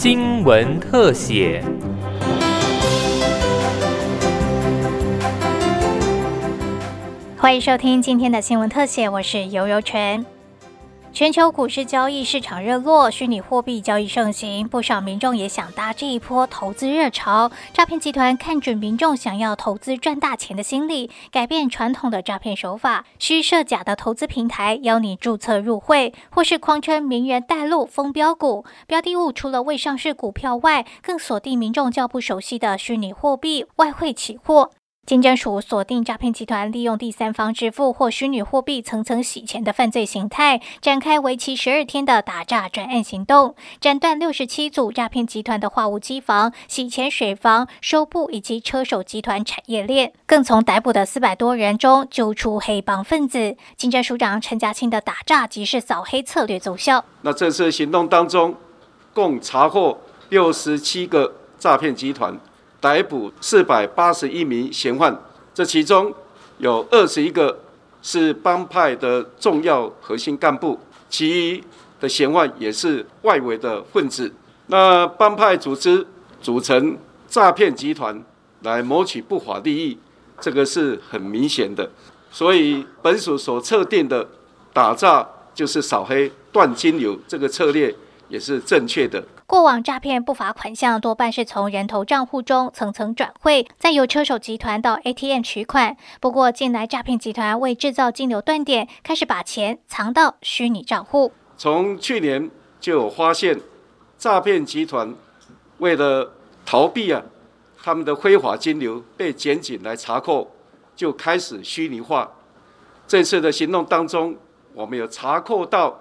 新闻特写。欢迎收听今天的新闻特写，我是游游泉。全球股市交易市场热络，虚拟货币交易盛行，不少民众也想搭这一波投资热潮。诈骗集团看准民众想要投资赚大钱的心理，改变传统的诈骗手法，虚设假的投资平台，邀你注册入会，或是狂称名人带路封标股。标的物除了未上市股票外，更锁定民众较不熟悉的虚拟货币、外汇期货。金监署锁定诈骗集团利用第三方支付或虚拟货币层层洗钱的犯罪形态，展开为期十二天的打诈专案行动，斩断六十七组诈骗集团的化物机房、洗钱水房、收布以及车手集团产业链，更从逮捕的四百多人中揪出黑帮分子。金监署长陈家清的打诈即是扫黑策略奏效。那这次行动当中，共查获六十七个诈骗集团。逮捕四百八十一名嫌犯，这其中有二十一个是帮派的重要核心干部，其余的嫌犯也是外围的分子。那帮派组织组成诈骗集团来谋取不法利益，这个是很明显的。所以本署所测定的打诈就是扫黑断金流这个策略也是正确的。过往诈骗不法款项多半是从人头账户中层层转汇，再由车手集团到 ATM 取款。不过近来诈骗集团为制造金流断点，开始把钱藏到虚拟账户。从去年就有发现，诈骗集团为了逃避啊，他们的非法金流被检警来查扣，就开始虚拟化。这次的行动当中，我们有查扣到。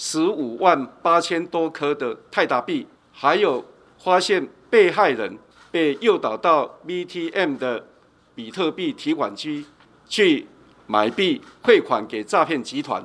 十五万八千多颗的泰达币，还有发现被害人被诱导到 BTM 的比特币提款机去买币汇款给诈骗集团，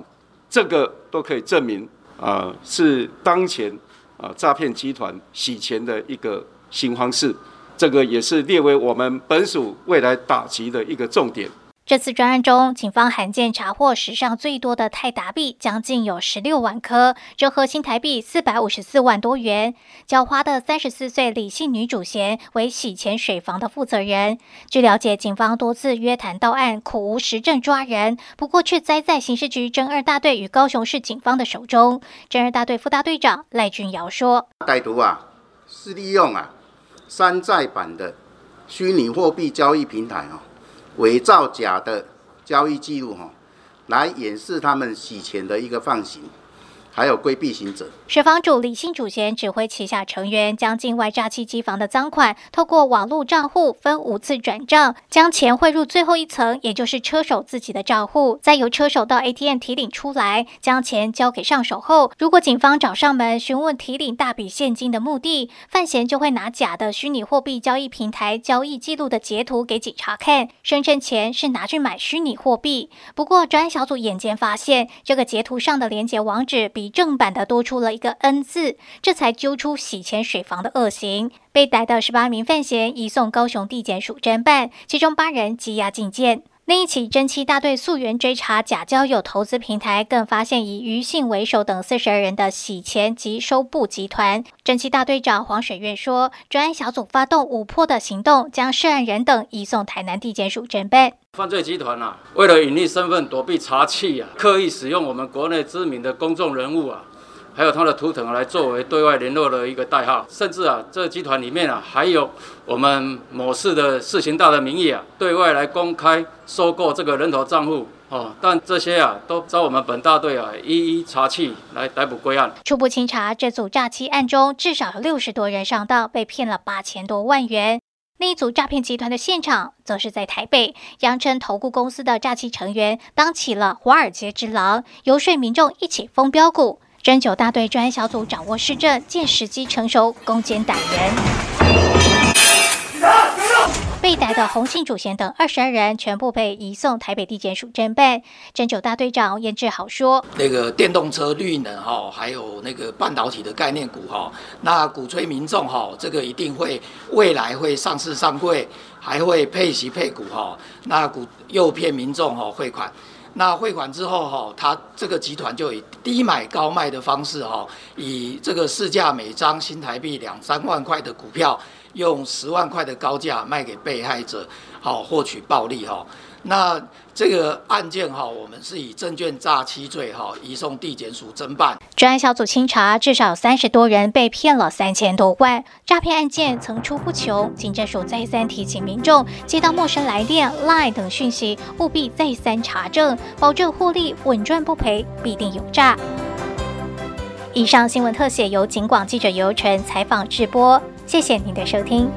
这个都可以证明啊是当前啊诈骗集团洗钱的一个新方式，这个也是列为我们本署未来打击的一个重点。这次专案中，警方罕见查获史上最多的泰达币，将近有十六万颗，折合新台币四百五十四万多元。狡猾的三十四岁李姓女主嫌为洗钱水房的负责人。据了解，警方多次约谈到案，苦无实证抓人，不过却栽在刑事局侦二大队与高雄市警方的手中。侦二大队副大队长赖俊尧说：“歹徒啊，是利用啊山寨版的虚拟货币交易平台啊。”伪造假的交易记录，哈，来掩饰他们洗钱的一个放行。还有规避行者，水房主李姓主嫌指挥旗下成员将境外诈欺机房的赃款透过网络账户分五次转账，将钱汇入最后一层，也就是车手自己的账户，再由车手到 ATM 提领出来，将钱交给上手后，如果警方找上门询问提领大笔现金的目的，范闲就会拿假的虚拟货币交易平台交易记录的截图给警察看，声称钱是拿去买虚拟货币。不过专案小组眼尖发现，这个截图上的连接网址比。比正版的多出了一个 N 字，这才揪出洗钱水房的恶行。被逮的十八名犯嫌移送高雄地检署侦办，其中八人羁押禁见。另一起侦七大队溯源追查假交友投资平台，更发现以余姓为首等四十二人的洗钱及收布集团。侦七大队长黄水月说，专案小组发动五破的行动，将涉案人等移送台南地检署侦办。犯罪集团啊，为了隐匿身份、躲避查缉啊，刻意使用我们国内知名的公众人物啊。还有他的图腾来作为对外联络的一个代号，甚至啊，这集团里面啊，还有我们某市的市情大的名义啊，对外来公开收购这个人头账户哦。但这些啊，都遭我们本大队啊一一查缉，来逮捕归案。初步清查，这组诈欺案中至少有六十多人上当，被骗了八千多万元。另一组诈骗集团的现场，则是在台北，扬称投顾公司的诈欺成员当起了华尔街之狼，游说民众一起封标股。针灸大队专案小组掌握市政，见时机成熟，攻坚逮人。被逮的洪姓主嫌等二十二人全部被移送台北地检署侦办。侦九大队长严志豪说：“那个电动车、绿能哈，还有那个半导体的概念股哈，那鼓吹民众哈，这个一定会未来会上市上柜，还会配息配股哈，那股诱骗民众哈汇款。”那汇款之后哈，他这个集团就以低买高卖的方式哈，以这个市价每张新台币两三万块的股票，用十万块的高价卖给被害者，好获取暴利哈。那这个案件哈，我们是以证券诈欺罪哈移送地检署侦办。专案小组清查，至少三十多人被骗了三千多万，诈骗案件层出不穷。警政署再三提醒民众，接到陌生来电、Line 等讯息，务必再三查证，保证获利稳赚不赔，必定有诈。以上新闻特写由警广记者尤晨采访直播，谢谢您的收听。